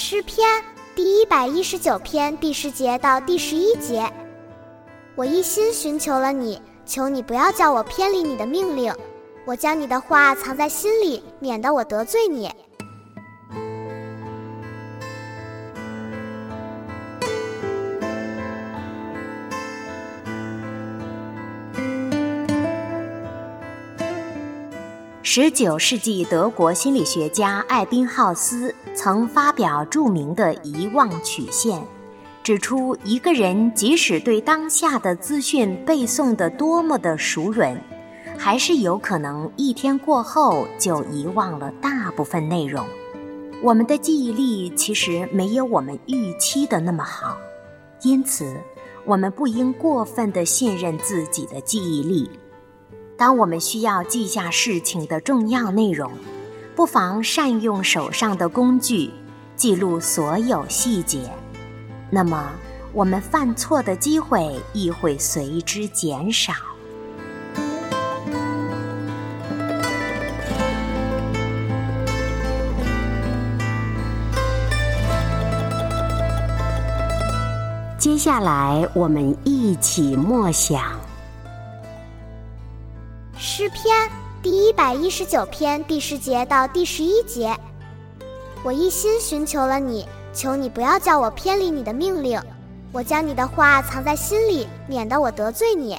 诗篇第一百一十九篇第十节到第十一节，我一心寻求了你，求你不要叫我偏离你的命令。我将你的话藏在心里，免得我得罪你。十九世纪德国心理学家艾宾浩斯曾发表著名的遗忘曲线，指出一个人即使对当下的资讯背诵得多么的熟稔，还是有可能一天过后就遗忘了大部分内容。我们的记忆力其实没有我们预期的那么好，因此我们不应过分的信任自己的记忆力。当我们需要记下事情的重要内容，不妨善用手上的工具，记录所有细节。那么，我们犯错的机会亦会随之减少。接下来，我们一起默想。诗篇第一百一十九篇第十节到第十一节，我一心寻求了你，求你不要叫我偏离你的命令。我将你的话藏在心里，免得我得罪你。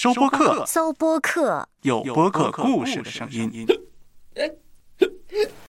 搜播客，搜播客，有播客故事的声音。